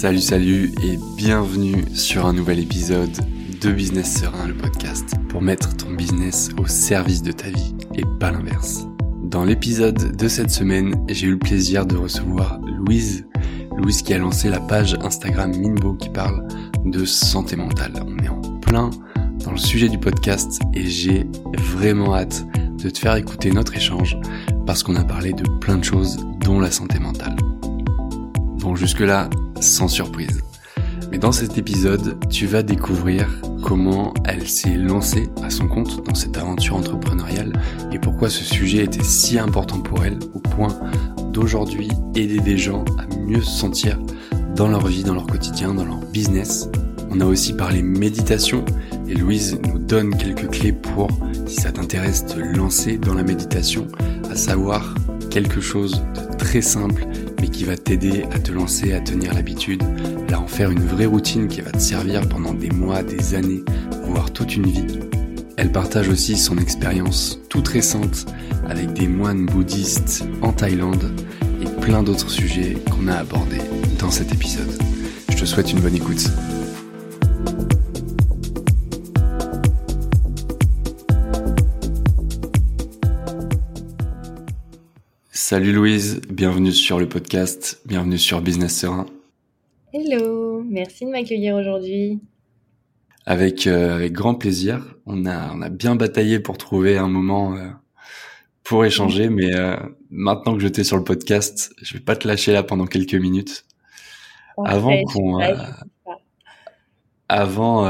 Salut, salut et bienvenue sur un nouvel épisode de Business Serein, le podcast, pour mettre ton business au service de ta vie et pas l'inverse. Dans l'épisode de cette semaine, j'ai eu le plaisir de recevoir Louise, Louise qui a lancé la page Instagram Minbo qui parle de santé mentale. On est en plein dans le sujet du podcast et j'ai vraiment hâte de te faire écouter notre échange parce qu'on a parlé de plein de choses dont la santé mentale. Bon, jusque-là, sans surprise. Mais dans cet épisode, tu vas découvrir comment elle s'est lancée à son compte dans cette aventure entrepreneuriale et pourquoi ce sujet était si important pour elle au point d'aujourd'hui aider des gens à mieux se sentir dans leur vie, dans leur quotidien, dans leur business. On a aussi parlé méditation et Louise nous donne quelques clés pour, si ça t'intéresse, te lancer dans la méditation, à savoir quelque chose de très simple mais qui va t'aider à te lancer, à tenir l'habitude, à en faire une vraie routine qui va te servir pendant des mois, des années, voire toute une vie. Elle partage aussi son expérience toute récente avec des moines bouddhistes en Thaïlande et plein d'autres sujets qu'on a abordés dans cet épisode. Je te souhaite une bonne écoute. Salut Louise, bienvenue sur le podcast, bienvenue sur Business Serein. Hello, merci de m'accueillir aujourd'hui. Avec, euh, avec grand plaisir. On a, on a bien bataillé pour trouver un moment euh, pour échanger, mais euh, maintenant que je t'ai sur le podcast, je vais pas te lâcher là pendant quelques minutes. avant qu'on avant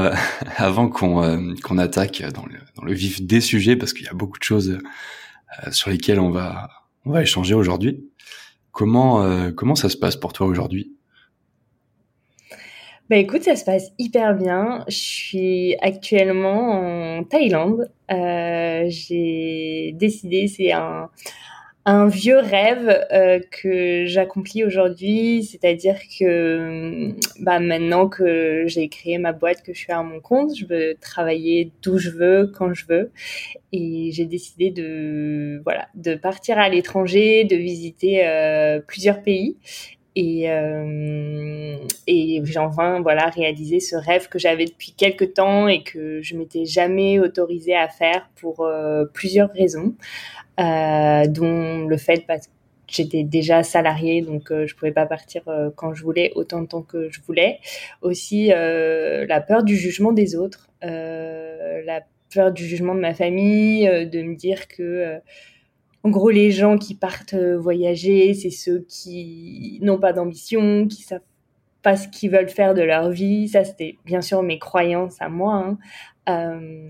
avant qu'on qu'on attaque dans le, dans le vif des sujets, parce qu'il y a beaucoup de choses sur lesquelles on va on va échanger aujourd'hui. Comment, euh, comment ça se passe pour toi aujourd'hui? Bah écoute, ça se passe hyper bien. Je suis actuellement en Thaïlande. Euh, j'ai décidé, c'est un, un vieux rêve euh, que j'accomplis aujourd'hui, c'est-à-dire que bah, maintenant que j'ai créé ma boîte, que je suis à mon compte, je veux travailler d'où je veux, quand je veux, et j'ai décidé de voilà de partir à l'étranger, de visiter euh, plusieurs pays. Et, euh, et j'ai enfin voilà réalisé ce rêve que j'avais depuis quelques temps et que je m'étais jamais autorisée à faire pour euh, plusieurs raisons. Euh, dont le fait parce que j'étais déjà salariée, donc euh, je pouvais pas partir euh, quand je voulais, autant de temps que je voulais. Aussi, la peur du jugement des autres, la peur du jugement de ma famille, de me dire que en gros, les gens qui partent voyager, c'est ceux qui n'ont pas d'ambition, qui savent pas ce qu'ils veulent faire de leur vie. Ça, c'était bien sûr mes croyances à moi. Hein.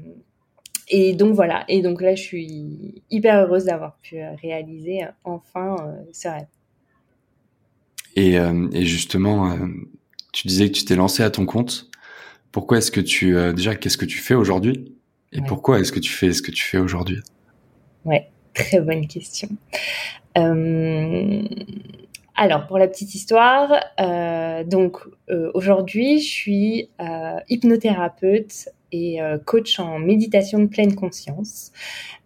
Et donc voilà, et donc là je suis hyper heureuse d'avoir pu euh, réaliser euh, enfin euh, ce rêve. Et, et justement, tu disais que tu t'es lancé à ton compte. Pourquoi est-ce que tu déjà qu'est-ce que tu fais aujourd'hui? Et pourquoi est-ce que tu fais ce que tu fais aujourd'hui? Ouais, très bonne question. Alors, pour la petite histoire, donc aujourd'hui, je suis hypnothérapeute et euh, coach en méditation de pleine conscience.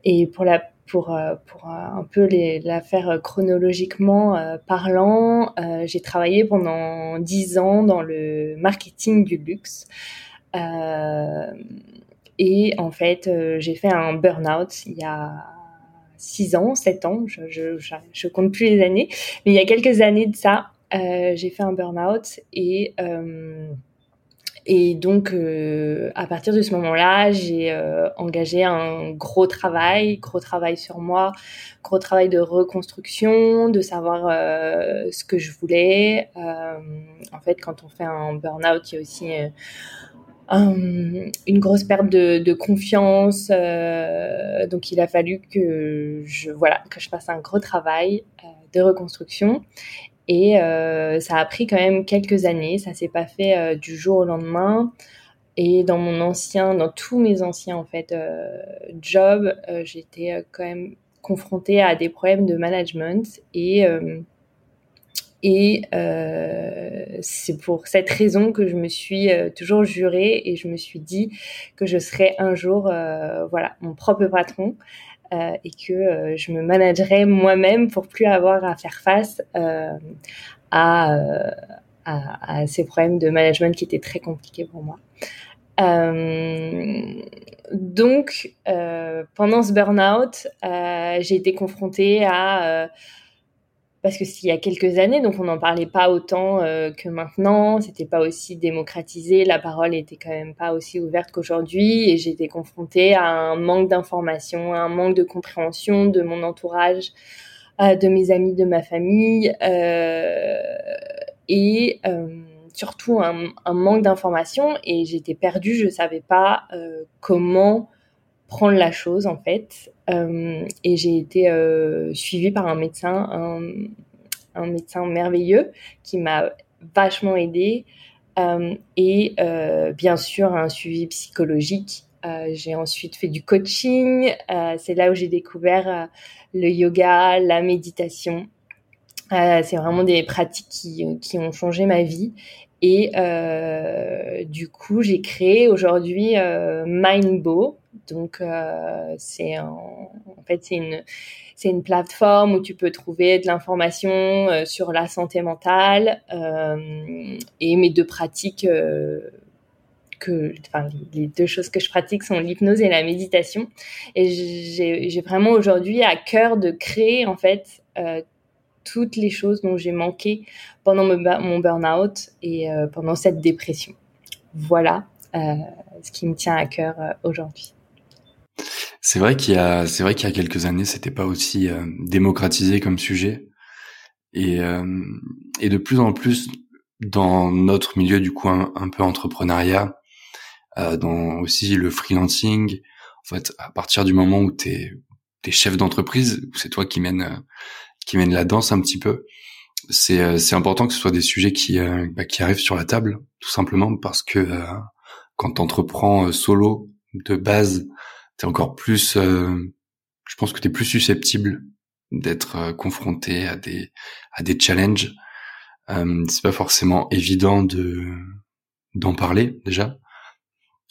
Et pour la pour, euh, pour un peu les, la faire chronologiquement euh, parlant, j'ai travaillé pendant dix ans dans le marketing du luxe. et en fait, j'ai fait un burn-out il y a six ans, sept ans, je, je, je, compte plus les années, mais il y a quelques années de ça, j'ai fait un burn-out et et donc, euh, à partir de ce moment-là, j'ai euh, engagé un gros travail, gros travail sur moi, gros travail de reconstruction, de savoir euh, ce que je voulais. en fait, quand on fait un burn-out, il y a aussi une grosse perte de, confiance. donc, il a fallu que je, voilà, que je fasse un gros travail de reconstruction. Et euh, ça a pris quand même quelques années. Ça s'est pas fait euh, du jour au lendemain. Et dans mon ancien, dans tous mes anciens en fait euh, jobs, j'étais quand même confrontée à des problèmes de management et c'est pour cette raison que je me suis toujours jurée et je me suis dit que je serais un jour, voilà, mon propre patron. Euh, et que euh, je me managerai moi-même pour plus avoir à faire face euh, à à, ces problèmes de management qui étaient très compliqués pour moi. Donc, pendant ce burn-out, j'ai été confrontée à parce que s'il y a quelques années, donc on n'en parlait pas autant que maintenant, c'était pas aussi démocratisé, la parole était quand même pas aussi ouverte qu'aujourd'hui, et été confrontée à un manque d'information, à un manque de compréhension de mon entourage, de mes amis, de ma famille, et surtout un, manque d'informations et j'étais perdue, je savais pas euh, comment prendre la chose en fait. Euh, et j'ai été euh, suivie par un médecin, un, médecin merveilleux qui m'a vachement aidée et bien sûr un suivi psychologique. j'ai ensuite fait du coaching. c'est là où j'ai découvert le yoga, la méditation. c'est vraiment des pratiques qui, qui, ont changé ma vie et euh, du coup, j'ai créé aujourd'hui euh, Mindbo. Donc, euh, c'est en, fait c'est une c'est une plateforme où tu peux trouver de l'information euh, sur la santé mentale euh, et mes deux pratiques que, enfin, les deux choses que je pratique sont l'hypnose et la méditation. Et j'ai vraiment aujourd'hui à cœur de créer en fait toutes les choses dont j'ai manqué pendant mon burn-out et pendant cette dépression. Voilà ce qui me tient à cœur aujourd'hui. C'est vrai qu'il y a, c'est vrai qu'il y a quelques années, c'était pas aussi démocratisé comme sujet, et et de plus en plus dans notre milieu du coup un, peu entrepreneuriat, dans aussi le freelancing. En fait, à partir du moment où t'es es chef d'entreprise, c'est toi qui mène qui mène la danse un petit peu, c'est euh, c'est important que ce soit des sujets qui euh, bah, qui arrivent sur la table, tout simplement parce que euh, quand t'entreprends solo de base, t'es encore plus, je pense que t'es plus susceptible d'être confronté à des à des challenges. c'est pas forcément évident de d'en parler déjà.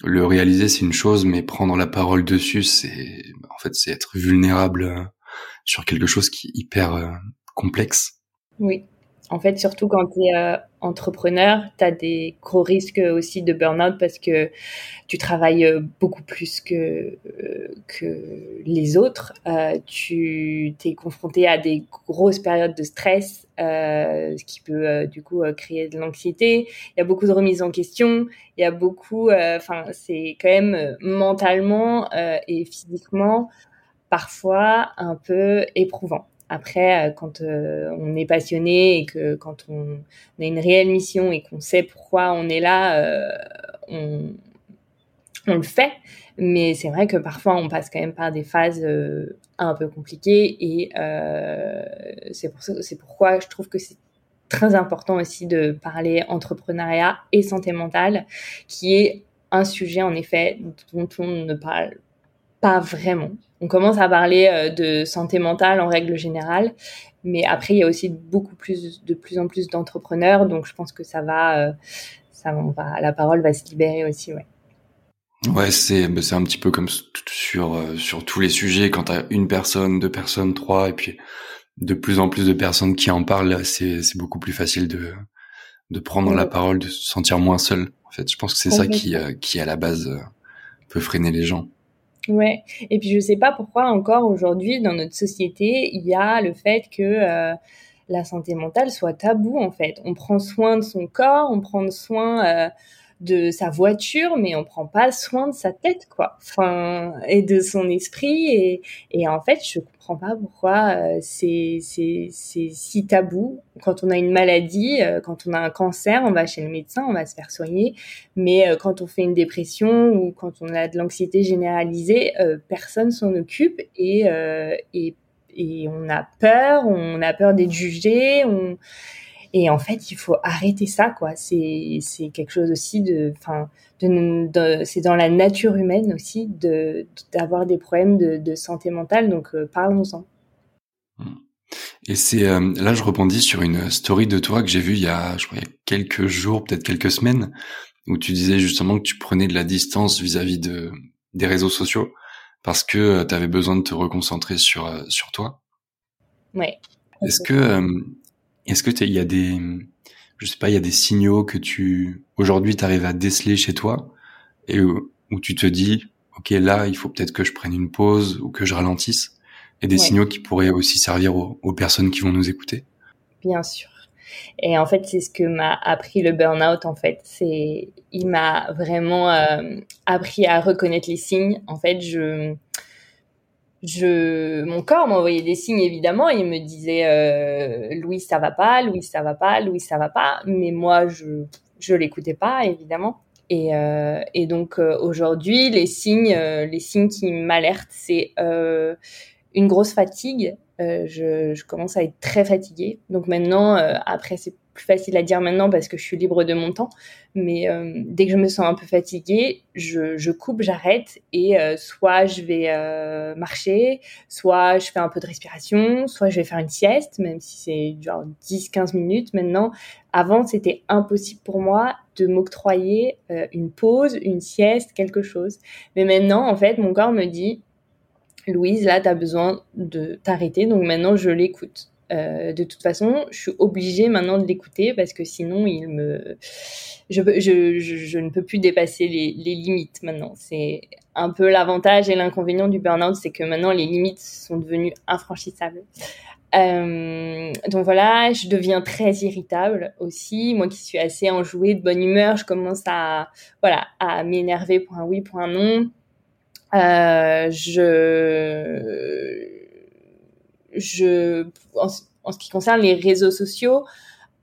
Le réaliser c'est une chose, mais prendre la parole dessus, c'est en fait c'est être vulnérable sur quelque chose qui est hyper euh, complexe. Oui. En fait, surtout quand tu es euh, entrepreneur, tu as des gros risques aussi de burn-out parce que tu travailles euh, beaucoup plus que, que les autres. tu t'es confronté à des grosses périodes de stress, ce qui peut du coup créer de l'anxiété. Il y a beaucoup de remises en question. Il y a beaucoup, enfin, c'est quand même mentalement et physiquement parfois un peu éprouvant. Après, euh, quand euh, on est passionné et que quand on, a une réelle mission et qu'on sait pourquoi on est là, euh, on, le fait. Mais c'est vrai que parfois on passe quand même par des phases un peu compliquées et c'est pour c'est pourquoi je trouve que c'est très important aussi de parler entrepreneuriat et santé mentale, qui est un sujet en effet dont on ne parle pas vraiment on commence à parler euh, de santé mentale en règle générale, mais après il y a aussi beaucoup plus, de plus en plus d'entrepreneurs, donc je pense que ça va, euh, ça va, la parole va se libérer aussi, ouais. Ouais, c'est bah, c'est un petit peu comme sur euh, sur tous les sujets quand tu as une personne, deux personnes, trois et puis de plus en plus de personnes qui en parlent, c'est c'est beaucoup plus facile de de prendre la parole, de se sentir moins seul. En fait, je pense que c'est ça qui qui à la base peut freiner les gens. Ouais. Et puis je sais pas pourquoi encore aujourd'hui dans notre société il y a le fait que euh, la santé mentale soit tabou en fait. On prend soin de son corps, on prend soin euh, de sa voiture, mais on prend pas soin de sa tête, quoi. Enfin, et de son esprit. Et, et en fait, je comprends pas pourquoi euh, c'est si tabou. Quand on a une maladie, euh, quand on a un cancer, on va chez le médecin, on va se faire soigner. Mais euh, quand on fait une dépression ou quand on a de l'anxiété généralisée, personne s'en occupe et et et on a peur, on a peur d'être jugé, on et en fait, il faut arrêter ça, quoi. C'est c'est quelque chose aussi de, enfin, de, c'est dans la nature humaine aussi de d'avoir des problèmes de, de, santé mentale. Donc euh, parlons-en. Et c'est euh, là, je rebondis sur une story de toi que j'ai vue il y a, je crois, il y a quelques jours, peut-être quelques semaines, où tu disais justement que tu prenais de la distance vis-à-vis de des réseaux sociaux parce que euh, tu avais besoin de te reconcentrer sur sur toi. Ouais. Est-ce que est-ce que il y a des je sais pas, il y a des signaux que tu aujourd'hui tu arrives à déceler chez toi et où, tu te dis OK, là, il faut peut-être que je prenne une pause ou que je ralentisse et des signaux qui pourraient aussi servir aux, aux personnes qui vont nous écouter? Bien sûr. Et en fait, c'est ce que m'a appris le burn-out. En fait, c'est, il m'a vraiment euh, appris à reconnaître les signes. En fait, je, je, mon corps m'envoyait des signes évidemment. Il me disait, euh, Louis, ça va pas, Louis, ça va pas, Louis, ça va pas. Mais moi, je, je l'écoutais pas évidemment. Et, euh, et donc euh, aujourd'hui, les signes, euh, les signes qui m'alertent, c'est une grosse fatigue, euh, je, je, commence à être très fatiguée. Donc maintenant, euh, après, c'est plus facile à dire maintenant parce que je suis libre de mon temps. Mais euh, dès que je me sens un peu fatiguée, je, je coupe, j'arrête et euh, soit je vais euh, marcher, soit je fais un peu de respiration, soit je vais faire une sieste, même si c'est genre 10-15 minutes maintenant. Avant, c'était impossible pour moi de m'octroyer une pause, une sieste, quelque chose. Mais maintenant, en fait, mon corps me dit, Louise, là, tu as besoin de t'arrêter, donc maintenant je l'écoute. Euh, de toute façon, je suis obligée maintenant de l'écouter parce que sinon, il me, je, ne peux plus dépasser les, les limites maintenant. C'est un peu l'avantage et l'inconvénient du burn-out, c'est que maintenant les limites sont devenues infranchissables. Euh, donc voilà, je deviens très irritable aussi. Moi qui suis assez enjouée, de bonne humeur, je commence à voilà à m'énerver pour un oui, pour un non. Euh, je, je, en, ce qui concerne les réseaux sociaux,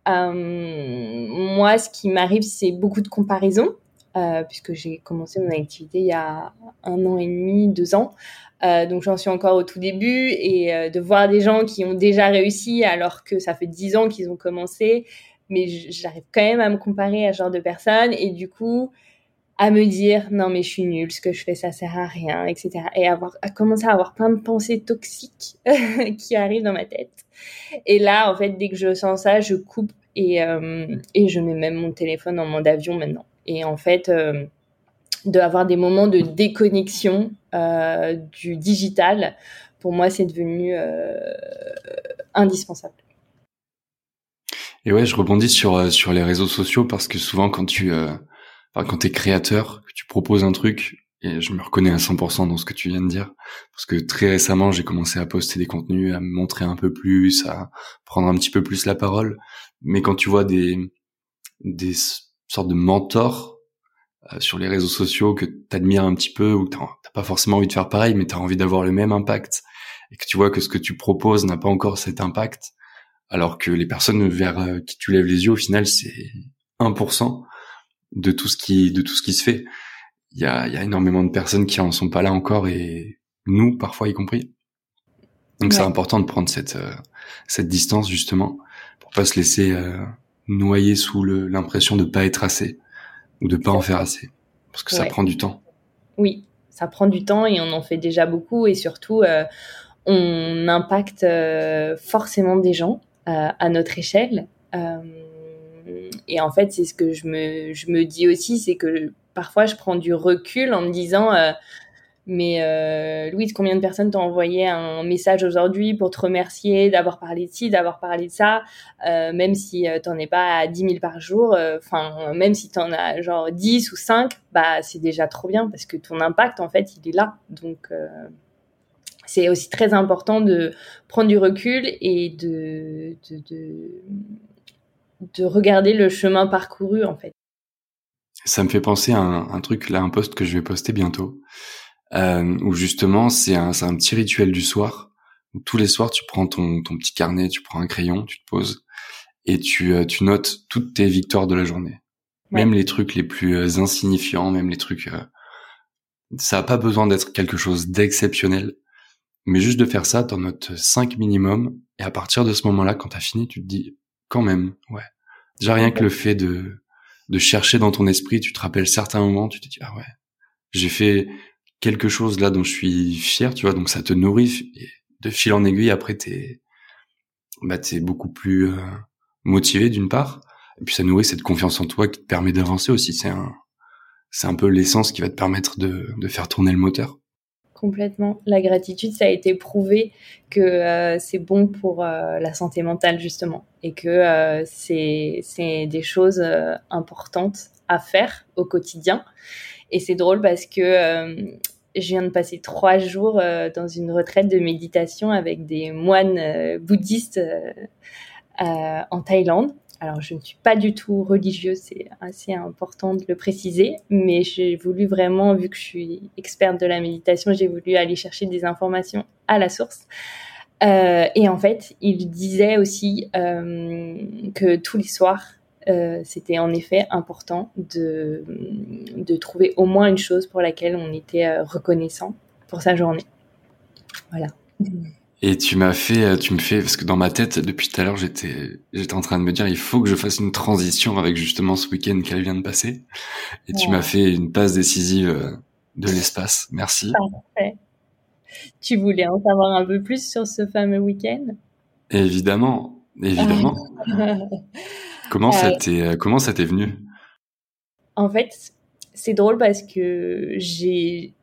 euh, moi, ce qui m'arrive, c'est beaucoup de comparaisons, euh, puisque j'ai commencé mon activité il y a un an et demi, deux ans. Euh, donc j'en suis encore au tout début et de voir des gens qui ont déjà réussi alors que ça fait dix ans qu'ils ont commencé, mais j'arrive quand même à me comparer à ce genre de personnes et du coup à me dire non mais je suis nulle, ce que je fais ça sert à rien, etc. Et avoir à commencer à avoir plein de pensées toxiques qui arrivent dans ma tête. Et là en fait dès que je sens ça, je coupe et euh, et je mets même mon téléphone en mode avion maintenant. Et en fait euh, d'avoir des moments de déconnexion euh, du digital, pour moi c'est devenu euh, indispensable. Et ouais, je rebondis sur sur les réseaux sociaux parce que souvent quand tu enfin, quand t'es créateur, que tu proposes un truc, et je me reconnais à 100% dans ce que tu viens de dire, parce que très récemment, j'ai commencé à poster des contenus, à me montrer un peu plus, à prendre un petit peu plus la parole. Mais quand tu vois des, des sortes de mentors euh, sur les réseaux sociaux que t'admires un petit peu, ou t'as pas forcément envie de faire pareil, mais t'as envie d'avoir le même impact, et que tu vois que ce que tu proposes n'a pas encore cet impact, alors que les personnes vers euh, qui tu lèves les yeux, au final, c'est 1%, de tout ce qui de tout ce qui se fait. Il y a, il y a énormément de personnes qui en sont pas là encore et nous parfois y compris. Donc c'est important de prendre cette euh, cette distance justement pour pas se laisser euh, noyer sous l'impression de pas être assez ou de pas en faire assez parce que ça prend du temps. Oui, ça prend du temps et on en fait déjà beaucoup et surtout euh, on impacte forcément des gens à notre échelle. Et en fait, c'est ce que je me, je me dis aussi, c'est que parfois je prends du recul en me disant, euh, mais euh, Louise, combien de personnes t'ont envoyé un message aujourd'hui pour te remercier d'avoir parlé de ci, d'avoir parlé de ça, euh, même si t'en es pas à 10 000 par jour, enfin, même si t'en as genre 10 ou 5, bah, c'est déjà trop bien parce que ton impact, en fait, il est là. Donc, c'est aussi très important de prendre du recul et de de regarder le chemin parcouru en fait. Ça me fait penser à un, truc là, un post que je vais poster bientôt, euh, où justement c'est un, un petit rituel du soir. Où tous les soirs tu prends ton, ton petit carnet, tu prends un crayon, tu te poses et tu, euh, tu notes toutes tes victoires de la journée. Même les trucs les plus euh, insignifiants, même les trucs... Euh, ça n'a pas besoin d'être quelque chose d'exceptionnel, mais juste de faire ça, t'en notes 5 minimum, et à partir de ce moment-là, quand t'as fini, tu te dis, quand même, ouais. Déjà rien que le fait de de chercher dans ton esprit, tu te rappelles certains moments, tu te dis ah ouais, j'ai fait quelque chose là dont je suis fier, tu vois, donc ça te nourrit de fil en aiguille après t'es bah t'es beaucoup plus euh, motivé d'une part et puis ça nourrit cette confiance en toi qui te permet d'avancer aussi, c'est un c'est un peu l'essence qui va te permettre de de faire tourner le moteur. Complètement. La gratitude, ça a été prouvé que euh, c'est bon pour euh, la santé mentale, justement, et que euh, c'est des choses importantes à faire au quotidien. Et c'est drôle parce que je viens de passer trois jours dans une retraite de méditation avec des moines bouddhistes en Thaïlande. Alors, je ne suis pas du tout religieuse, c'est assez important de le préciser, mais j'ai voulu vraiment, vu que je suis experte de la méditation, j'ai voulu aller chercher des informations à la source. Euh, et en fait, il disait aussi euh, que tous les soirs, euh, c'était en effet important de, de trouver au moins une chose pour laquelle on était reconnaissant pour sa journée. Voilà. Et tu m'as fait, euh, tu me fais, parce que dans ma tête, depuis tout à l'heure, j'étais, j'étais en train de me dire, il faut que je fasse une transition avec justement ce week-end qu'elle vient de passer. Et tu m'as fait une passe décisive euh, de l'espace. Merci. Parfait. Tu voulais en savoir un peu plus sur ce fameux week-end? Évidemment, évidemment. comment ça euh, t'est, comment ça t'est venu? En fait, c'est drôle parce que j'ai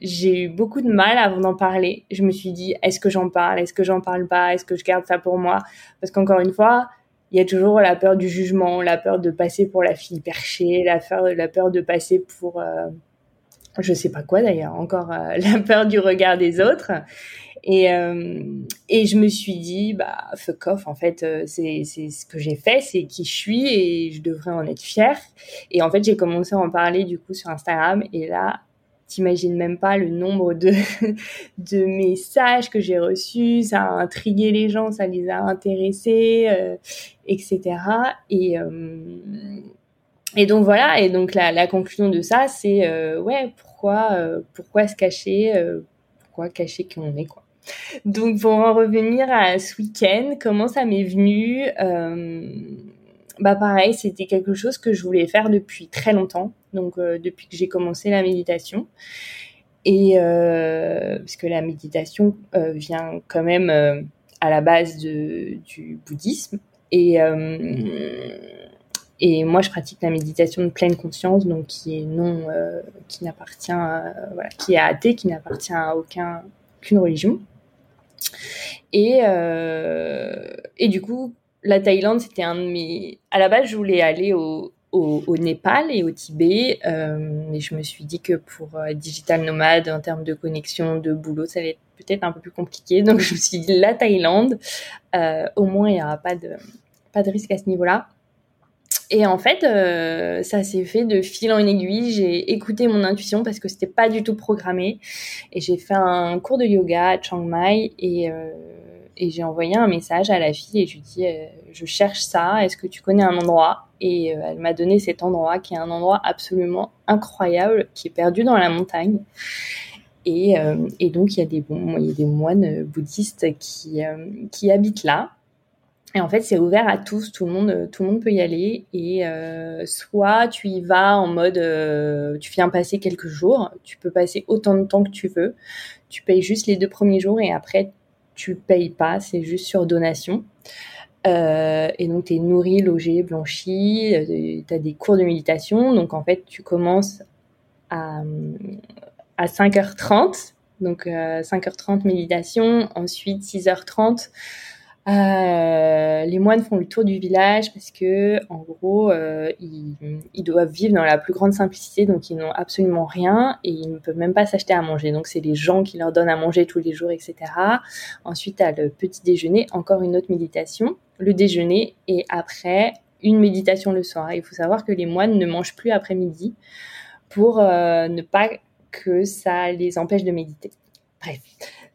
j'ai eu beaucoup de mal avant d'en parler. Je me suis dit, est-ce que j'en parle? Est-ce que j'en parle pas? Est-ce que je garde ça pour moi? Parce qu'encore une fois, il y a toujours la peur du jugement, la peur de passer pour la fille perchée, la peur, de passer pour... Euh, je sais pas quoi d'ailleurs, encore euh, la peur du regard des autres. Et, euh, et je me suis dit, bah, fuck off, en fait, euh, c'est ce que j'ai fait, c'est qui je suis et je devrais en être fière. Et en fait, j'ai commencé à en parler du coup sur Instagram et là, T'imagines même pas le nombre de, de messages que j'ai reçus, ça a intrigué les gens, ça les a intéressés, euh, etc. Et, euh, et donc voilà, et donc la, la conclusion de ça, c'est euh, ouais, pourquoi, euh, pourquoi se cacher, euh, pourquoi cacher qui on est quoi. Donc pour en revenir à ce week-end, comment ça m'est venu bah pareil, c'était quelque chose que je voulais faire depuis très longtemps, donc euh, depuis que j'ai commencé la méditation. Et euh, parce que la méditation euh, vient quand même euh, à la base de, du bouddhisme. Et, et moi, je pratique la méditation de pleine conscience, donc qui est non, qui n'appartient, voilà, qui est athée, qui n'appartient à aucun, aucune religion. Et, et du coup, la Thaïlande, c'était un de mes. À la base, je voulais aller au, Népal et au Tibet, euh, mais je me suis dit que pour euh, digital nomade, en termes de connexion, de boulot, ça allait être peut-être un peu plus compliqué. Donc, je me suis dit la Thaïlande. Euh, au moins, il n'y aura pas de, pas de risque à ce niveau-là. Et en fait, ça s'est fait de fil en aiguille. J'ai écouté mon intuition parce que c'était pas du tout programmé. Et j'ai fait un cours de yoga à Chiang Mai et et j'ai envoyé un message à la fille et je lui dis euh, je cherche ça, est-ce que tu connais un endroit? Et euh, elle m'a donné cet endroit qui est un endroit absolument incroyable qui est perdu dans la montagne. Et, euh, et donc il y a des bon, il y a des moines bouddhistes qui qui habitent là. Et en fait, c'est ouvert à tous, tout le monde, tout le monde peut y aller. Et soit tu y vas en mode, tu viens passer quelques jours, tu peux passer autant de temps que tu veux. Tu payes juste les deux premiers jours et après tu payes pas, c'est juste sur donation. Euh, et donc, tu es nourri, logé, blanchi, euh, tu as des cours de méditation. Donc, en fait, tu commences à, à 5h30. Donc, 5h30 euh, méditation. Ensuite, 6h30, euh, les moines font le tour du village parce que, en gros, euh, ils, doivent vivre dans la plus grande simplicité, donc ils n'ont absolument rien et ils ne peuvent même pas s'acheter à manger. Donc c'est les gens qui leur donnent à manger tous les jours, etc. Ensuite, à le petit déjeuner, encore une autre méditation, le déjeuner et après une méditation le soir. Il faut savoir que les moines ne mangent plus après midi pour euh, ne pas que ça les empêche de méditer. Bref.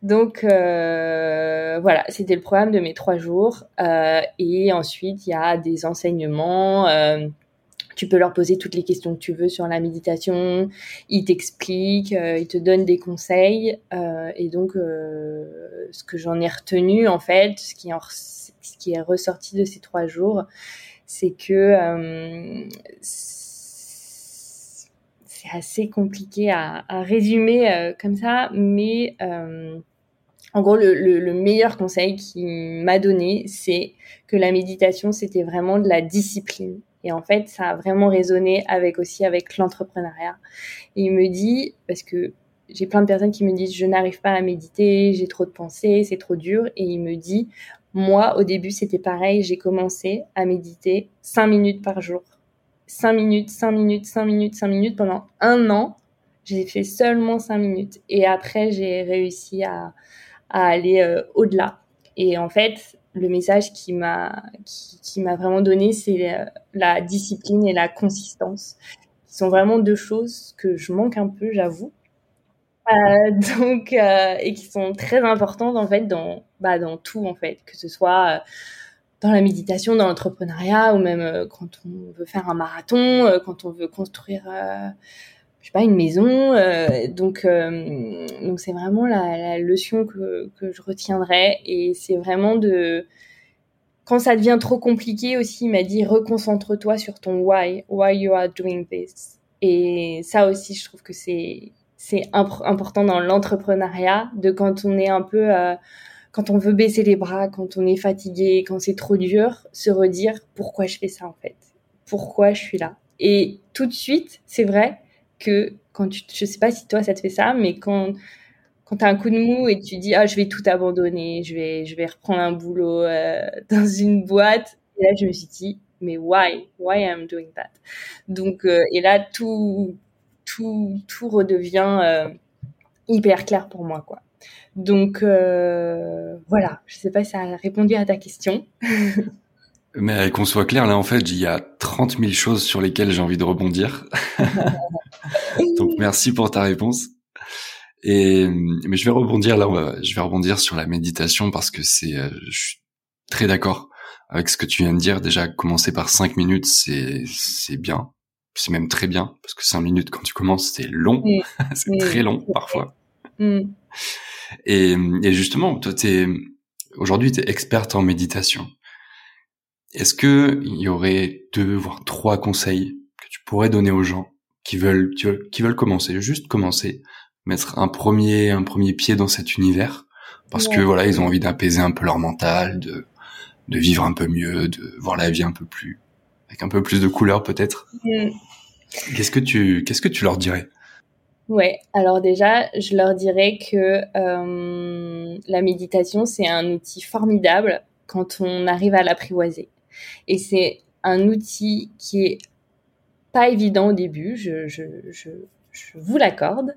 Donc euh, voilà, c'était le programme de mes trois jours. Euh, et ensuite, il y a des enseignements. Euh, tu peux leur poser toutes les questions que tu veux sur la méditation. Ils t'expliquent, ils te donnent des conseils. Et donc, ce que j'en ai retenu, en fait, ce qui, ce qui est ressorti de ces trois jours, c'est que c'est assez compliqué à, à résumer comme ça, mais en gros, le, meilleur conseil qu'il m'a donné, c'est que la méditation, c'était vraiment de la discipline. Et en fait, ça a vraiment résonné avec aussi avec l'entrepreneuriat. Et il me dit, parce que j'ai plein de personnes qui me disent je n'arrive pas à méditer, j'ai trop de pensées, c'est trop dur. Et il me dit, moi, au début, c'était pareil. J'ai commencé à méditer 5 minutes par jour. 5 minutes, 5 minutes, 5 minutes, 5 minutes pendant un an. J'ai fait seulement 5 minutes. Et après, j'ai réussi à, à aller euh, au-delà. Et en fait, le message qui m'a qui, vraiment donné, c'est euh, la discipline et la consistance, qui sont vraiment deux choses que je manque un peu, j'avoue. Euh, donc et qui sont très importantes en fait dans bah dans tout en fait, que ce soit dans la méditation, dans l'entrepreneuriat ou même quand on veut faire un marathon, quand on veut construire je sais pas, une maison. Euh, donc, euh, donc c'est vraiment la, leçon que, que je retiendrai. Et c'est vraiment de, quand ça devient trop compliqué aussi, il m'a dit reconcentre-toi sur ton why, why you are doing this. Et ça aussi, je trouve que c'est c'est imp important dans l'entrepreneuriat, de quand on est un peu, euh, quand on veut baisser les bras, quand on est fatigué, quand c'est trop dur, se redire pourquoi je fais ça en fait, pourquoi je suis là? Et tout de suite, c'est vrai, que quand tu, je sais pas si toi ça te fait ça, mais quand quand tu as un coup de mou et tu dis ah je vais tout abandonner, je vais je vais reprendre un boulot euh, dans une boîte. Et là je me suis dit mais why? Why I'm doing that? Donc euh, et là tout tout tout redevient euh, hyper clair pour moi quoi. Donc voilà. Je sais pas si ça a répondu à ta question Mais qu'on soit clair, là, en fait, il y a 30 000 choses sur lesquelles j'ai envie de rebondir. Donc, merci pour ta réponse. Et, mais je vais rebondir là, je vais rebondir sur la méditation parce que c'est, euh, je suis très d'accord avec ce que tu viens de dire. Déjà, commencer par 5 minutes, c'est, c'est bien. C'est même très bien parce que 5 minutes quand tu commences, c'est long. c'est très long parfois. Mm. Et, et justement, toi, t'es, aujourd'hui, tu es experte en méditation. Est-ce que il y aurait deux voire trois conseils que tu pourrais donner aux gens qui veulent qui veulent commencer, juste commencer, mettre un premier un premier pied dans cet univers? Parce que voilà, ils ont envie d'apaiser un peu leur mental, de de vivre un peu mieux, de voir la vie un peu plus avec un peu plus de couleurs peut-être. Mm. Qu'est-ce que tu qu'est-ce que tu leur dirais? Ouais, alors déjà, je leur dirais que euh, la méditation c'est un outil formidable quand on arrive à l'apprivoiser. Et c'est un outil qui est pas évident au début, je, je, je, je vous l'accorde,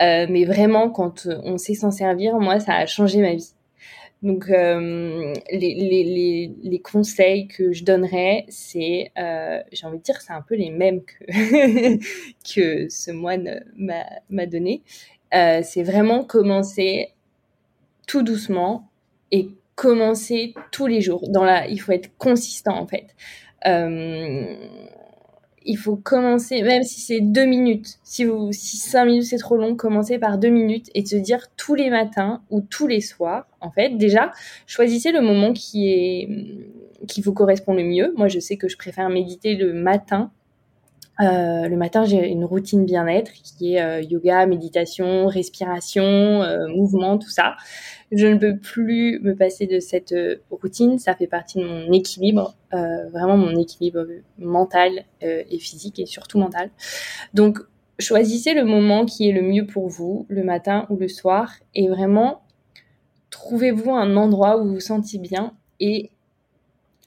euh, mais vraiment quand on sait s'en servir, moi ça a changé ma vie. Donc euh, les, les, les, conseils que je donnerais, c'est, euh, j'ai envie de dire, c'est un peu les mêmes que, que ce moine m'a donné. C'est vraiment commencer tout doucement et commencer tous les jours. Dans la, il faut être consistant en fait. Euh, il faut commencer, même si c'est deux minutes. Si vous, cinq minutes c'est trop long, commencez par deux minutes et se dire tous les matins ou tous les soirs. En fait, déjà, choisissez le moment qui est, qui vous correspond le mieux. Moi, je sais que je préfère méditer le matin euh, le matin, j'ai une routine bien-être qui est euh, yoga, méditation, respiration, euh, mouvement, tout ça. Je ne peux plus me passer de cette euh, routine. Ça fait partie de mon équilibre, euh, vraiment mon équilibre mental et physique et surtout mental. Donc, choisissez le moment qui est le mieux pour vous, le matin ou le soir, et vraiment trouvez-vous un endroit où vous vous sentez bien et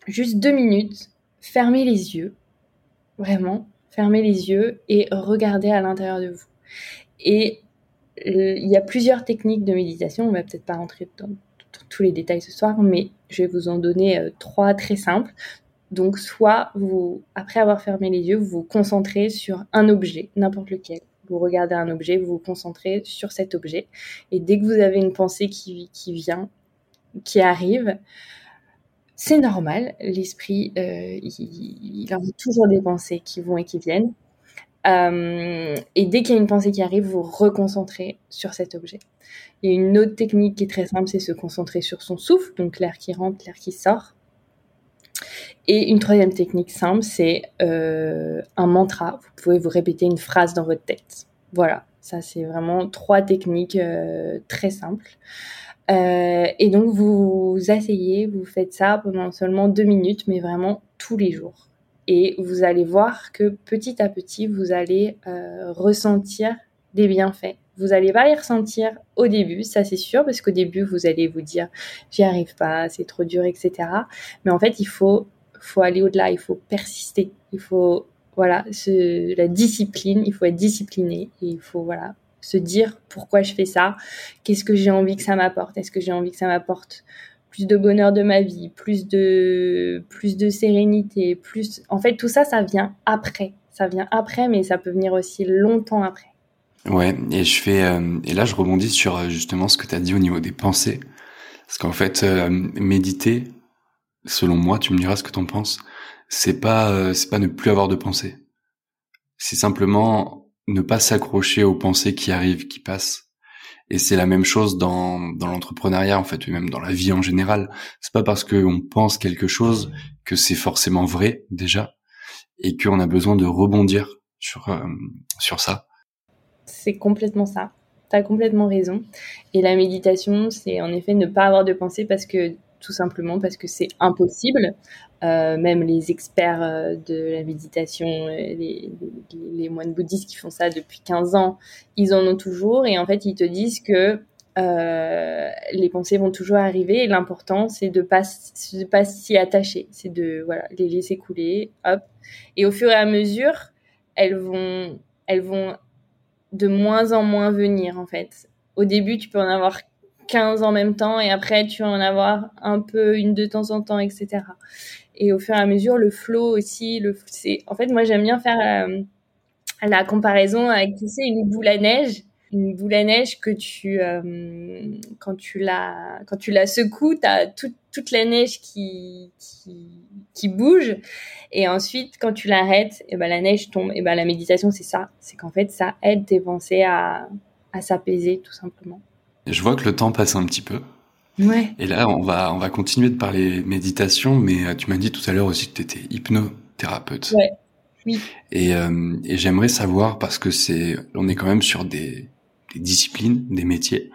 juste deux minutes, fermez les yeux, vraiment fermez les yeux et regardez à l'intérieur de vous. Et il y a plusieurs techniques de méditation, on va peut-être pas rentrer dans, tous les détails ce soir, mais je vais vous en donner euh, trois très simples. Donc soit vous, après avoir fermé les yeux, vous vous concentrez sur un objet, n'importe lequel. Vous regardez un objet, vous vous concentrez sur cet objet. Et dès que vous avez une pensée qui, qui vient, qui arrive, c'est normal, l'esprit, euh, il, a toujours des pensées qui vont et qui viennent. Euh, et dès qu'il y a une pensée qui arrive, vous reconcentrez sur cet objet. Il y a une autre technique qui est très simple, c'est se concentrer sur son souffle, donc l'air qui rentre, l'air qui sort. Et une troisième technique simple, c'est euh, un mantra. Vous pouvez vous répéter une phrase dans votre tête. Voilà, ça c'est vraiment trois techniques très simples. Euh, et donc vous, vous asseyez, vous faites ça pendant seulement deux minutes, mais vraiment tous les jours. Et vous allez voir que petit à petit, vous allez euh, ressentir des bienfaits Vous n'allez pas les ressentir au début, ça c'est sûr, parce qu'au début, vous allez vous dire, j'y arrive pas, c'est trop dur, etc. Mais en fait, il faut, faut aller au-delà, il faut persister, il faut, voilà, la discipline, il faut être discipliné, et il faut, voilà, se dire pourquoi je fais ça, qu'est-ce que j'ai envie que ça m'apporte, est-ce que j'ai envie que ça m'apporte plus de bonheur de ma vie, plus de, plus de sérénité, plus, en fait, tout ça, ça vient après, ça vient après, mais ça peut venir aussi longtemps après. Ouais, et je fais euh, et là je rebondis sur euh, justement ce que tu as dit au niveau des pensées. Parce qu'en fait euh, méditer selon moi, tu me diras ce que tu en penses, c'est pas c'est pas ne plus avoir de pensées. C'est simplement ne pas s'accrocher aux pensées qui arrivent, qui passent. Et c'est la même chose dans l'entrepreneuriat en fait, ou même dans la vie en général. C'est pas parce qu'on pense quelque chose que c'est forcément vrai déjà et qu'on a besoin de rebondir sur sur ça c'est complètement ça. Tu as complètement raison. Et la méditation, c'est en effet ne pas avoir de pensée parce que tout simplement parce que c'est impossible. Euh, même les experts euh, de la méditation, euh, les, moines bouddhistes qui font ça depuis 15 ans, ils en ont toujours. Et en fait, ils te disent que les pensées vont toujours arriver. Et l'important, c'est de pas, pas s'y attacher. C'est de les laisser couler. Hop. Et au fur et à mesure, elles vont, elles vont de moins en moins venir en fait. Au début, tu peux en avoir 15 en même temps et après, tu vas en avoir un peu une de temps en temps, etc. Et au fur et à mesure, le flow aussi, le, c'est, en fait, moi, j'aime bien faire la, euh, la comparaison avec, tu sais, une boule à neige. Une boule à neige que tu euh, quand tu la quand tu la secoues tu as toute la neige qui, qui, bouge. Et ensuite quand tu l'arrêtes et eh ben la neige tombe. Et ben la méditation c'est ça. C'est qu'en fait ça aide tes pensées à, à s'apaiser tout simplement. Je vois que le temps passe un petit peu ouais et là on va on va continuer de parler méditation mais euh, tu m'as dit tout à l'heure aussi que tu étais hypnothérapeute ouais oui. Et, euh, et j'aimerais savoir parce que c'est, on est quand même sur des, des disciplines, des métiers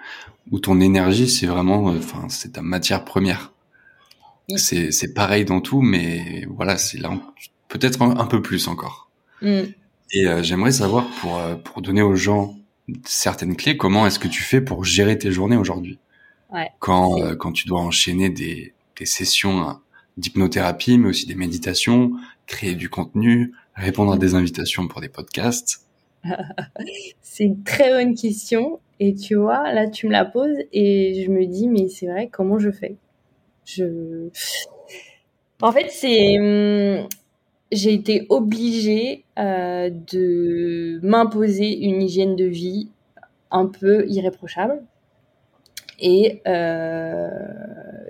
où ton énergie, c'est vraiment, euh, enfin, c'est ta matière première. C'est, c'est pareil dans tout, mais voilà, c'est là, peut-être un, peu plus encore. Mm. Et euh, j'aimerais savoir pour euh, pour donner aux gens certaines clés, comment est-ce que tu fais pour gérer tes journées aujourd'hui? Ouais. Quand quand tu dois enchaîner des des sessions hein, d'hypnothérapie, mais aussi des méditations, créer du contenu, répondre à des invitations pour des podcasts. c'est une très bonne question. Et tu vois, là, tu me la poses et je me dis, mais c'est vrai, comment je fais? Je. En fait, c'est. Hum, j'ai été obligée euh, de m'imposer une hygiène de vie un peu irréprochable. Et euh,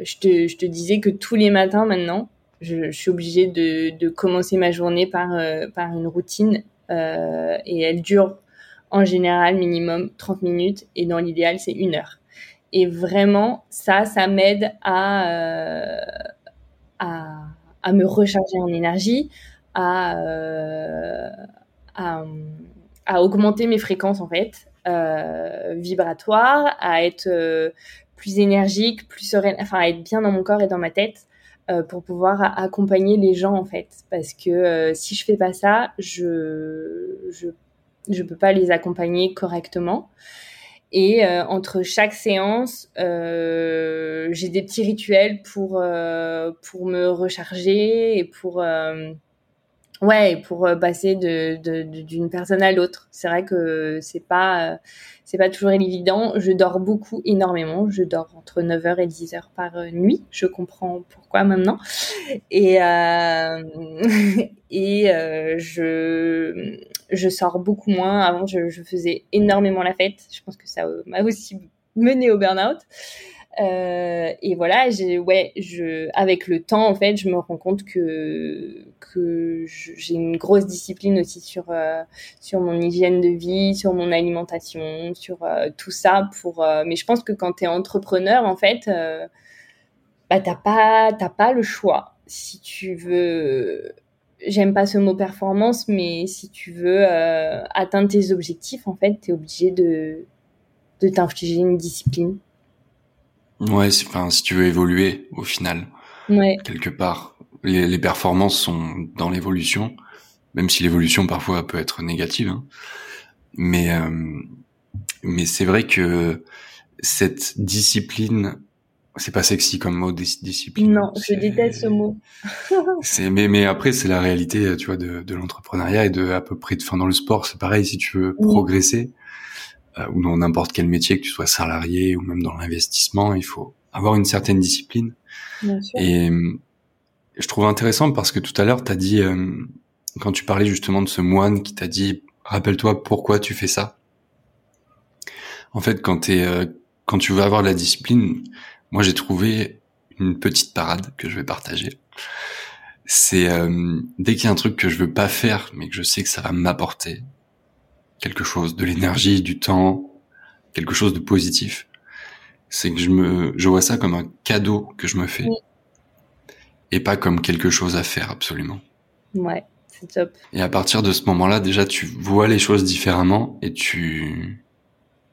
je, te, disais que tous les matins maintenant, je, suis obligée de, commencer ma journée par, euh, une routine euh, et elle dure en général minimum 30 minutes et dans l'idéal c'est une heure. Et vraiment ça, ça m'aide à, me recharger en énergie, à, augmenter mes fréquences en fait euh, vibratoires, à être euh, plus énergique, plus sereine, enfin à être bien dans mon corps et dans ma tête euh, pour pouvoir accompagner les gens en fait. Parce que si je fais pas ça je je je peux pas les accompagner correctement. Et entre chaque séance j'ai des petits rituels pour pour me recharger et pour Ouais, pour euh, passer de, d'une personne à l'autre. C'est vrai que c'est pas, c'est pas toujours évident. Je dors beaucoup, énormément. Je dors entre 9h et 10h par euh, nuit. Je comprends pourquoi maintenant. Et, euh, et euh, je, je sors beaucoup moins. Avant, je, je faisais énormément la fête. Je pense que ça m'a aussi mené au burn-out. Euh, et voilà, j'ai, ouais, je, avec le temps, en fait, je me rends compte que que j'ai une grosse discipline aussi sur euh, sur mon hygiène de vie, sur mon alimentation, sur euh, tout ça. Pour, mais je pense que quand tu es entrepreneur, en fait, bah t'as pas t'as pas le choix. Si tu veux, j'aime pas ce mot performance, mais si tu veux atteindre tes objectifs, en fait, tu es obligé de de t'infliger une discipline. Ouais, enfin, si tu veux évoluer au final, ouais. quelque part, les, les, performances sont dans l'évolution, même si l'évolution parfois peut être négative. Hein. Mais euh, Mais c'est vrai que cette discipline, c'est pas sexy comme mot discipline. Non, je déteste ce mot. c'est mais mais après c'est la réalité, tu vois, de, de l'entrepreneuriat et de à peu près de fin dans le sport, c'est pareil. Si tu veux progresser ou dans n'importe quel métier, que tu sois salarié ou même dans l'investissement, il faut avoir une certaine discipline. Bien sûr. Et je trouve intéressant parce que tout à l'heure, tu as dit, euh, quand tu parlais justement de ce moine qui t'a dit, rappelle-toi pourquoi tu fais ça. En fait, quand, es, euh, quand tu veux avoir de la discipline, moi j'ai trouvé une petite parade que je vais partager. C'est euh, dès qu'il y a un truc que je veux pas faire, mais que je sais que ça va m'apporter quelque chose, de l'énergie, du temps, quelque chose de positif. C'est que je me, je vois ça comme un cadeau que je me fais et pas comme quelque chose à faire absolument. Ouais, c'est top. Et à partir de ce moment-là, déjà, tu vois les choses différemment et tu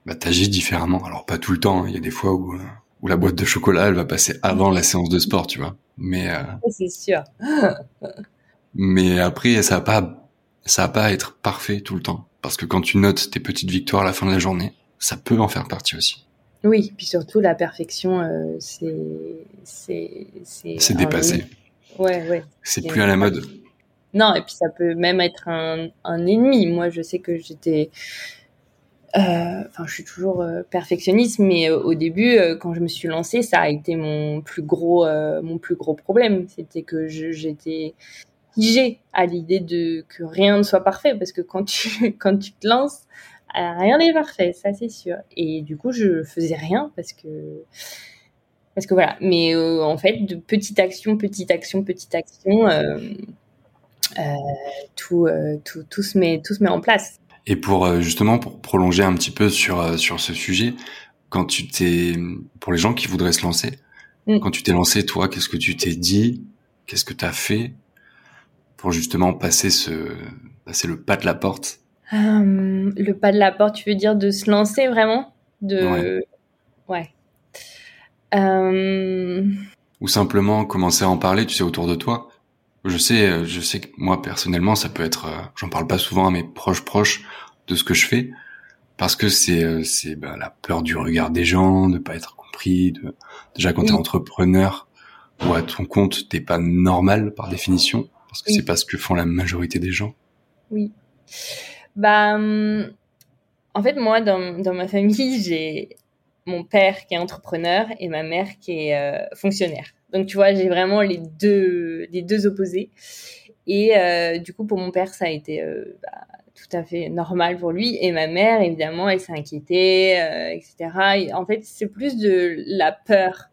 bah, t'agis différemment. Alors pas tout le temps, hein. il y a des fois où, euh, où la boîte de chocolat, elle va passer avant la séance de sport, tu vois. Mais euh, c'est sûr. mais après, ça va pas, ça va pas être parfait tout le temps, parce que quand tu notes tes petites victoires à la fin de la journée, ça peut en faire partie aussi. Oui, puis surtout la perfection, euh, c'est c'est dépassé. Ouais, ouais. C'est plus à la mode. Non, et puis ça peut même être un, un ennemi. Moi, je sais que j'étais, euh, enfin, je suis toujours euh, perfectionniste, mais au début, quand je me suis lancée, ça a été mon plus gros mon plus gros problème. C'était que j'étais à l'idée de que rien ne soit parfait, parce que quand tu quand tu te lances rien n'est parfait, ça c'est sûr. Et du coup, je faisais rien parce que parce que voilà. Mais euh, en fait, de petite action, petite action, petite action, euh, euh, tout, tout, tout se met tout se met en place. Et pour justement pour prolonger un petit peu sur sur ce sujet, quand tu t'es pour les gens qui voudraient se lancer, mm. quand tu t'es lancé, toi, qu'est-ce que tu t'es dit, qu'est-ce que tu as fait? Pour justement passer ce passer le pas de la porte euh, le pas de la porte, tu veux dire de se lancer vraiment? De... Ouais. Euh, Ou simplement commencer à en parler, tu sais, autour de toi. Je sais, je sais que moi personnellement, ça peut être, euh, j'en parle pas souvent à mes proches proches de ce que je fais, parce que c'est c'est bah, la peur du regard des gens, de pas être compris. De... Déjà quand tu t'es entrepreneur ou à ton compte, t'es pas normal par définition, parce que c'est pas ce que font la majorité des gens. Oui. Bah, hum, en fait, moi, dans, dans ma famille, j'ai mon père qui est entrepreneur et ma mère qui est euh, fonctionnaire. Donc, tu vois, j'ai vraiment les deux, les deux opposés. Et euh, du coup, pour mon père, ça a été euh, bah, tout à fait normal pour lui. Et ma mère, évidemment, elle s'est inquiétée, etc. en fait, c'est plus de la peur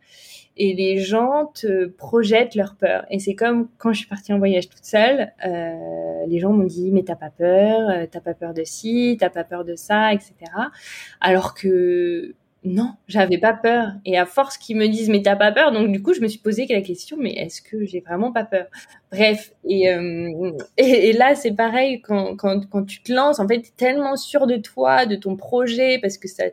et les gens te projettent leur peur. Et c'est comme quand je suis partie en voyage toute seule, euh, les gens m'ont dit mais t'as pas peur, euh, t'as pas peur de ci, t'as pas peur de ça, etc. Alors que non, j'avais pas peur. Et à force qu'ils me disent mais t'as pas peur, donc du coup je me suis posé la question mais est-ce que j'ai vraiment pas peur? Bref, et, euh, et, là c'est pareil quand, quand, quand tu te lances, en fait t'es tellement sûr de toi, de ton projet parce que ça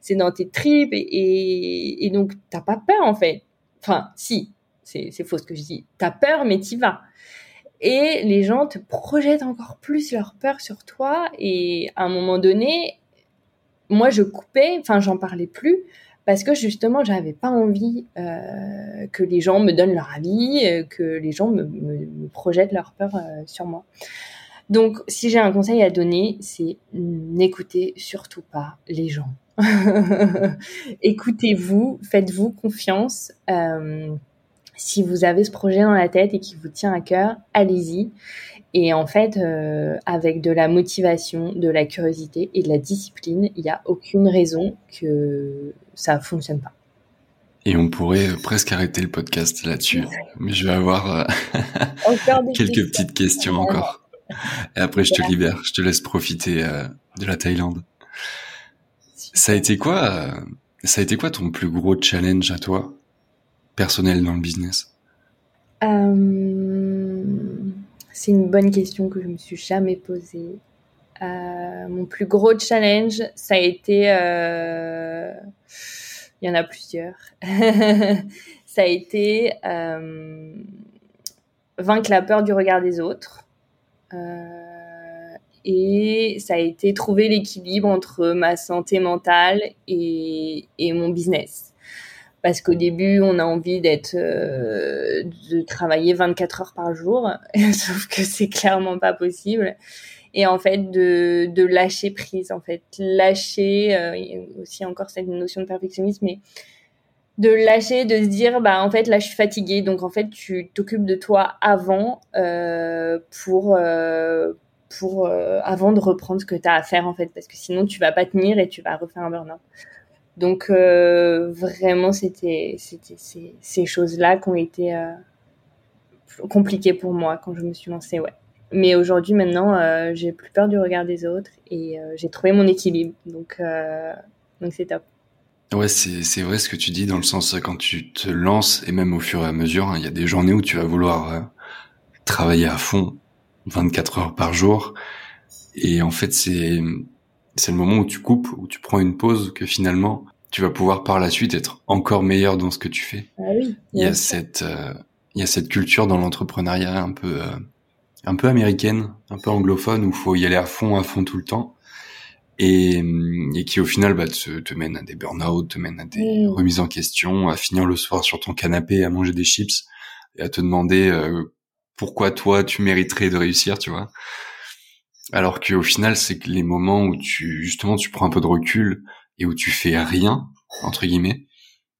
c'est dans tes tripes et, et, et donc t'as pas peur en fait. Enfin, si, c'est faux ce que je dis. T'as peur, mais t'y vas. Et les gens te projettent encore plus leur peur sur toi. Et à un moment donné, moi, je coupais, enfin, j'en parlais plus parce que justement, j'avais pas envie euh, que les gens me donnent leur avis, euh, que les gens me, projettent leur peur euh, sur moi. Donc, si j'ai un conseil à donner, c'est n'écoutez surtout pas les gens. Écoutez-vous, faites-vous confiance. Euh, si vous avez ce projet dans la tête et qui vous tient à cœur, allez-y. Et en fait, euh, avec de la motivation, de la curiosité et de la discipline, il n'y a aucune raison que ça ne fonctionne pas. Et on pourrait presque arrêter le podcast là-dessus. Mais je vais avoir euh, quelques petites questions encore. Et après, je te libère. Je te laisse profiter de la Thaïlande. Ça a été quoi euh, Ça a été quoi ton plus gros challenge à toi, personnel dans le business? Euh, C'est une bonne question que je me suis jamais posée. Euh, mon plus gros challenge, ça a été, il y en a plusieurs. ça a été vaincre la peur du regard des autres et ça a été trouver l'équilibre entre ma santé mentale et, mon business. Parce qu'au début, on a envie d'être, euh, de travailler 24 heures par jour, sauf que c'est clairement pas possible. Et en fait, de, de lâcher prise, en fait, lâcher, il y a aussi encore cette notion de perfectionnisme, mais de lâcher, de se dire, bah en fait là je suis fatiguée, donc en fait tu t'occupes de toi avant euh, pour euh, pour euh, avant de reprendre ce que tu as à faire en fait, parce que sinon tu vas pas tenir et tu vas refaire un burn-out. Donc euh, vraiment c'était c'était ces, ces choses là qui ont été euh, compliquées pour moi quand je me suis lancée, ouais. Mais aujourd'hui maintenant euh, j'ai plus peur du regard des autres et j'ai trouvé mon équilibre, donc donc c'est top. Ouais, c'est, vrai ce que tu dis dans le sens quand tu te lances et même au fur et à mesure, hein, il y a des journées où tu vas vouloir travailler à fond 24 heures par jour et en fait c'est c'est le moment où tu coupes, où tu prends une pause que finalement tu vas pouvoir par la suite être encore meilleur dans ce que tu fais. Ah oui. Il y a cette euh, il y a cette culture dans l'entrepreneuriat un peu euh, un peu américaine, un peu anglophone où faut y aller à fond à fond tout le temps et, et qui au final bah, te, te mène à des burn-out, te mène à des Mm. remises en question, à finir le soir sur ton canapé à manger des chips et à te demander euh, pourquoi toi tu mériterais de réussir, tu vois. Alors qu'au final, c'est les moments où tu justement tu prends un peu de recul et où tu fais rien entre guillemets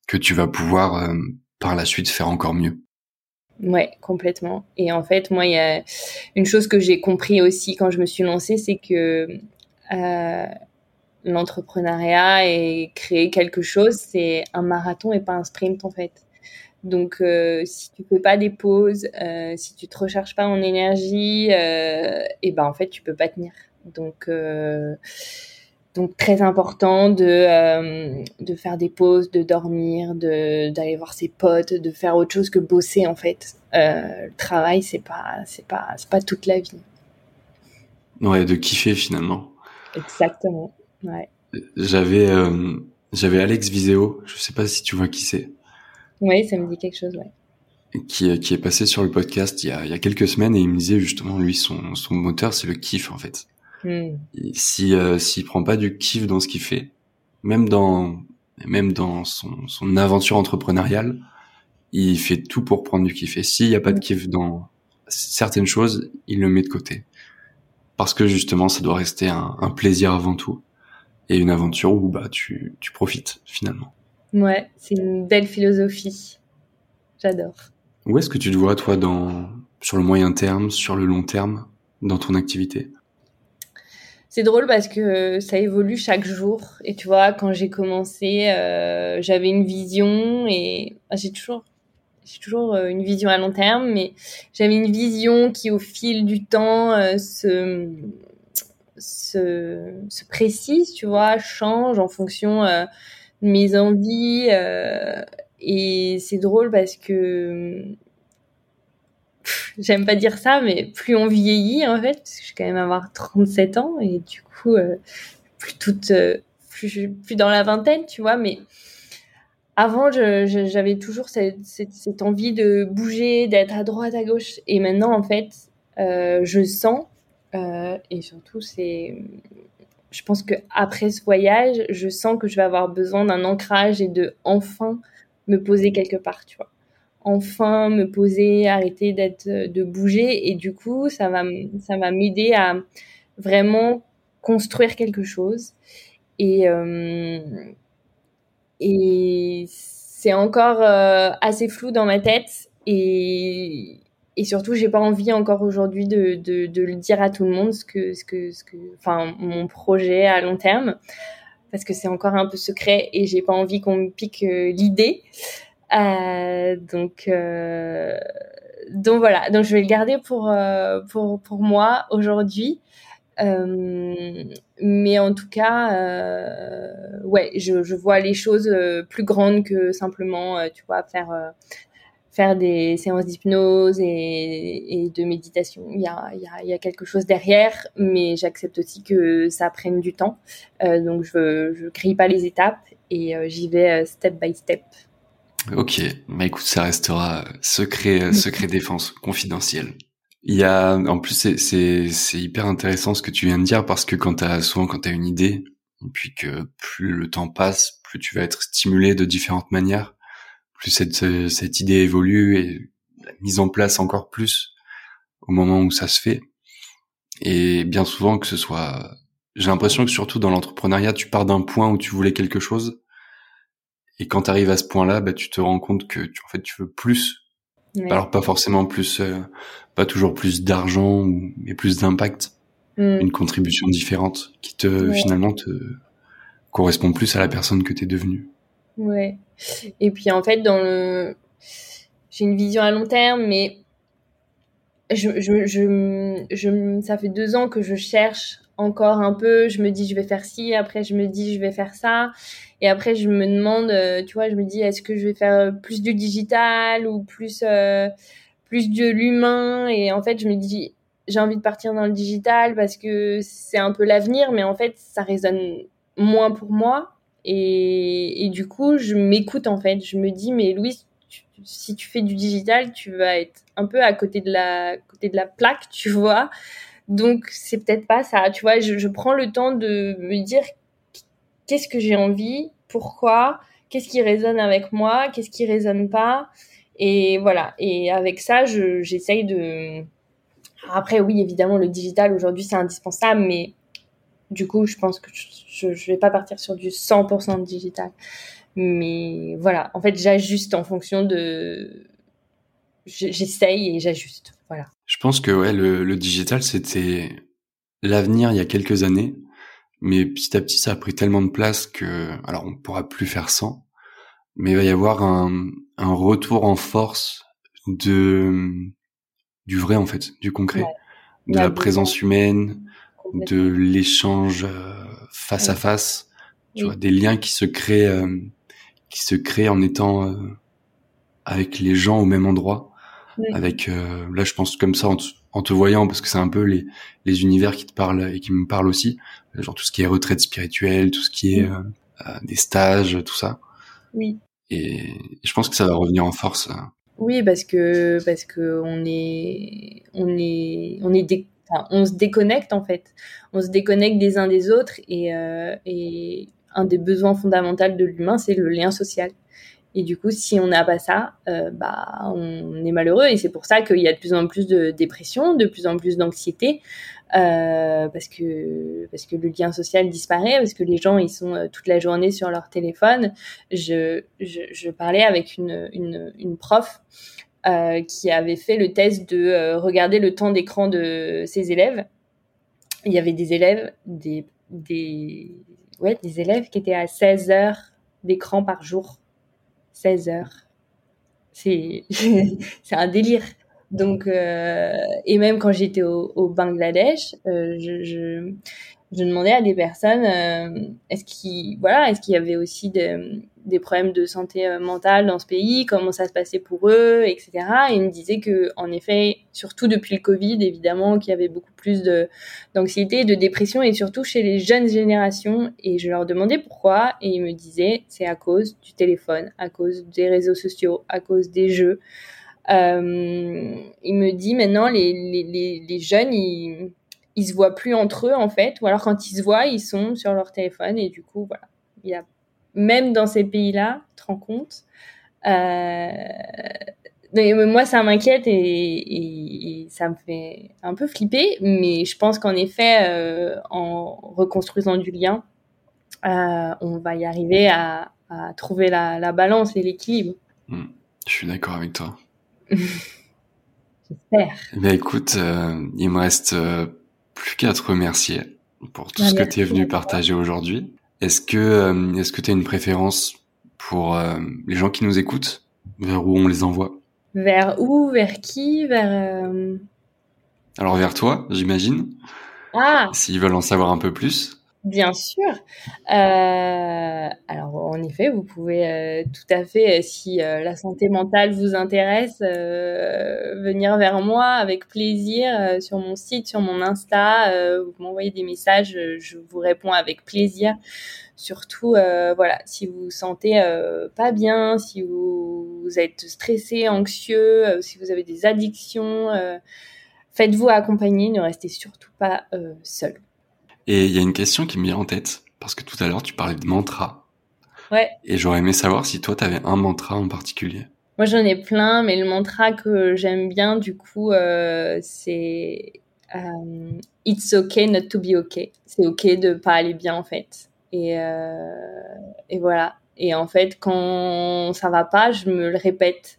que tu vas pouvoir euh, par la suite faire encore mieux. Ouais, complètement. Et en fait, moi, il y a une chose que j'ai compris aussi quand je me suis lancée, c'est que euh, l'entrepreneuriat et créer quelque chose, c'est un marathon et pas un sprint en fait. Donc, euh, si tu fais pas des pauses, euh, si tu te recherches pas en énergie, euh, et ben en fait, tu peux pas tenir. Donc, euh, donc très important de de faire des pauses, de dormir, de d'aller voir ses potes, de faire autre chose que bosser en fait. Le travail, c'est pas c'est pas c'est pas toute la vie. Ouais, de kiffer finalement. Exactement. Ouais. J'avais j'avais Alex Viseo, je sais pas si tu vois qui c'est. Oui, ça me dit quelque chose, ouais. qui, qui est passé sur le podcast il y a, il y a quelques semaines et il me disait justement lui son, son moteur c'est le kiff en fait. Hmm. Et si euh, s'il prend pas du kiff dans ce qu'il fait, même dans même dans son, son aventure entrepreneuriale, il fait tout pour prendre du kiff. Et s'il y a pas de kiff dans certaines choses, il le met de côté parce que justement ça doit rester un, un plaisir avant tout et une aventure où bah tu tu profites finalement. Ouais, c'est une belle philosophie. J'adore. Où est-ce que tu te vois, toi, dans, sur le moyen terme, sur le long terme, dans ton activité? C'est drôle parce que ça évolue chaque jour. Et tu vois, quand j'ai commencé, euh, j'avais une vision et ah, j'ai toujours, j'ai toujours euh, une vision à long terme, mais j'avais une vision qui, au fil du temps, euh, se, se, se précise, tu vois, change en fonction euh, mes envies. euh, et c'est drôle parce que j'aime pas dire ça, mais plus on vieillit en fait, parce que je vais quand même avoir 37 ans et du coup euh, plus toute, euh, plus, plus dans la vingtaine, tu vois. Mais avant, j'avais toujours cette, cette, envie de bouger, d'être à droite, à gauche, et maintenant en fait, euh, je sens et surtout c'est je pense que après ce voyage, je sens que je vais avoir besoin d'un ancrage et de enfin me poser quelque part, tu vois. Enfin me poser, arrêter d'être de bouger et du coup, ça va ça va m'aider à vraiment construire quelque chose et euh, et c'est encore euh, assez flou dans ma tête et et surtout j'ai pas envie encore aujourd'hui de, de, le dire à tout le monde ce que ce que ce que enfin mon projet à long terme. Parce que c'est encore un peu secret et j'ai pas envie qu'on me pique euh, l'idée. Euh, donc euh, donc voilà. Donc je vais le garder pour pour pour moi aujourd'hui. Mais en tout cas, ouais, je, je vois les choses plus grandes que simplement, tu vois, faire faire des séances d'hypnose et, et de méditation. Il y a, il y, a, il y a quelque chose derrière, mais j'accepte aussi que ça prenne du temps. Euh, donc je je grille pas les étapes et euh, j'y vais euh, step by step. Ok, bah écoute, ça restera secret, secret défense, confidentiel. Il y a, en plus, c'est, hyper intéressant ce que tu viens de dire parce que quand t'as, souvent quand t'as une idée, et puis que plus le temps passe, plus tu vas être stimulé de différentes manières, plus cette, cette idée évolue et la mise en place encore plus au moment où ça se fait. Et bien souvent que ce soit, j'ai l'impression que surtout dans l'entrepreneuriat, tu pars d'un point où tu voulais quelque chose, et quand tu arrives à ce point-là, bah, tu te rends compte que tu, en fait, tu veux plus. Alors pas forcément plus, euh, pas toujours plus d'argent, mais plus d'impact, mm. une contribution différente qui te finalement te correspond plus à la personne que tu es devenue. Ouais. Et puis en fait, dans le, j'ai une vision à long terme, mais je, je, je, je, ça fait deux ans que je cherche encore un peu. Je me dis, je vais faire ci. Après, je me dis, je vais faire ça. Et après, je me demande, euh, tu vois, je me dis, est-ce que je vais faire plus du digital ou plus, euh, plus de l'humain? Et en fait, je me dis, j'ai envie de partir dans le digital parce que c'est un peu l'avenir, mais en fait, ça résonne moins pour moi. Et, du coup, je m'écoute en fait. Je me dis, mais Louise, si tu fais du digital, tu vas être un peu à côté de la, côté de la plaque, tu vois. Donc, c'est peut-être pas ça. Tu vois, je, je prends le temps de me dire qu'est-ce que j'ai envie, pourquoi, qu'est-ce qui résonne avec moi, qu'est-ce qui résonne pas. Et voilà. Et avec ça, j'essaye de. Après, oui, évidemment, le digital aujourd'hui, c'est indispensable, mais du coup, je pense que je, je vais pas partir sur du 100% de digital. Mais voilà, en fait, j'ajuste en fonction de. J'essaye et j'ajuste. Voilà. Je pense que ouais, le, le digital, c'était l'avenir il y a quelques années. Mais petit à petit, ça a pris tellement de place que, alors on pourra plus faire sans, mais il va y avoir un, un retour en force de du vrai en fait, du concret, de la, présence humaine, de l'échange euh, face à face, tu vois, des liens qui se créent, euh, qui se créent en étant euh, avec les gens au même endroit, avec là je pense comme ça en te voyant parce que c'est un peu les, les univers qui te parlent et qui me parlent aussi, genre tout ce qui est retraite spirituelle, tout ce qui est euh, euh, des stages, tout ça. Oui. Et je pense que ça va revenir en force. Oui, parce que parce que on est on est on est on se déconnecte en fait, on se déconnecte des uns des autres et euh, et un des besoins fondamentaux de l'humain c'est le lien social. Et du coup, si on n'a pas ça, euh, bah, on est malheureux. Et c'est pour ça qu'il y a de plus en plus de dépression, de plus en plus d'anxiété, euh, parce que parce que le lien social disparaît, parce que les gens ils sont euh, toute la journée sur leur téléphone. Je je, je parlais avec une une, une prof euh, qui avait fait le test de euh, regarder le temps d'écran de ses élèves. Il y avait des élèves des ouais des élèves qui étaient à 16 heures d'écran par jour 16 heures. C'est un délire. Donc, euh, et même quand j'étais au, Bangladesh, je, demandais à des personnes est-ce qu'il voilà, est-ce qu'il y avait aussi de, des problèmes de santé euh, mentale dans ce pays, comment ça se passait pour eux, etc. Et ils me disaient que, en effet, surtout depuis le Covid, évidemment, qu'il y avait beaucoup plus de d'anxiété, de dépression, et surtout chez les jeunes générations. Et je leur demandais pourquoi, et ils me disaient c'est à cause du téléphone, à cause des réseaux sociaux, à cause des jeux. Euh, il me dit maintenant les, les, les, jeunes ils, ils se voient plus entre eux en fait ou alors quand ils se voient ils sont sur leur téléphone et du coup voilà il a même dans ces pays-là, tu te rends compte. Euh, moi, ça m'inquiète et, ça me fait un peu flipper, mais je pense qu'en effet, euh, en reconstruisant du lien, euh, on va y arriver à, trouver la, balance et l'équilibre. Hmm. je suis d'accord avec toi. J'espère. Eh écoute, il me reste plus qu'à te remercier pour tout bah, ce que tu es venu partager aujourd'hui. Est-ce que euh, est-ce que tu as une préférence pour euh, les gens qui nous écoutent? Vers où on les envoie? Vers où? Vers qui? Vers euh, Alors vers toi, j'imagine. Ah! S'ils veulent en savoir un peu plus. Bien sûr. Euh, alors, en effet, vous pouvez euh, tout à fait, euh, si la santé mentale vous intéresse, venir vers moi avec plaisir sur mon site, sur mon Insta. vous m'envoyez des messages, je vous réponds avec plaisir. Surtout, voilà, si vous vous sentez pas bien, si vous, vous êtes stressé, anxieux, si vous avez des addictions faites-vous accompagner, ne restez surtout pas seul. Et il y a une question qui me vient en tête, parce que tout à l'heure, tu parlais de mantra. Ouais. Et j'aurais aimé savoir si toi, tu avais un mantra en particulier. Moi, j'en ai plein, mais le mantra que j'aime bien, du coup, euh, c'est euh, It's okay not to be okay. C'est ok de pas aller bien, en fait. Et, euh, et voilà. Et en fait, quand ça va pas, je me le répète.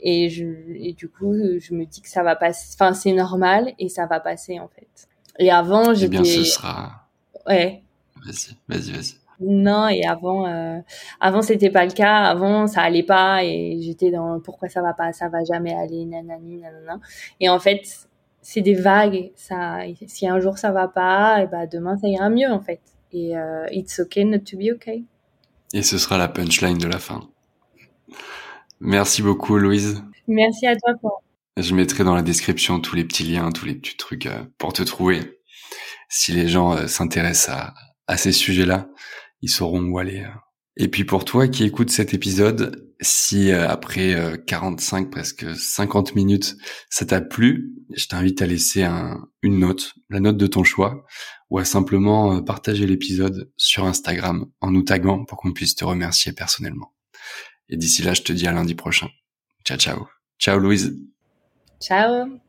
Et, je, et du coup, je me dis que ça va passer. Enfin, c'est normal et ça va passer, en fait. Et avant, j'étais. Eh bien, ce sera. Ouais. Vas-y, vas-y, vas-y. Non, et avant, euh, avant c'était pas le cas. Avant, ça allait pas et j'étais dans pourquoi ça va pas, ça va jamais aller, nanani, nanana. Et en fait, c'est des vagues. Ça, si un jour ça va pas, et bah demain ça ira mieux en fait. Et euh, it's okay not to be okay. Et ce sera la punchline de la fin. Merci beaucoup, Louise. Merci à toi. Pour... Je mettrai dans la description tous les petits liens, tous les petits trucs euh, pour te trouver. Si les gens euh, s'intéressent à, ces sujets-là, ils sauront où aller. Euh. Et puis pour toi qui écoutes cet épisode, si euh, après 45 euh, presque 50 minutes ça t'a plu, je t'invite à laisser un, une note, la note de ton choix, ou à simplement partager l'épisode sur Instagram en nous taguant pour qu'on puisse te remercier personnellement. Et d'ici là, je te dis à lundi prochain. Ciao ciao. Ciao Louise. Ciao.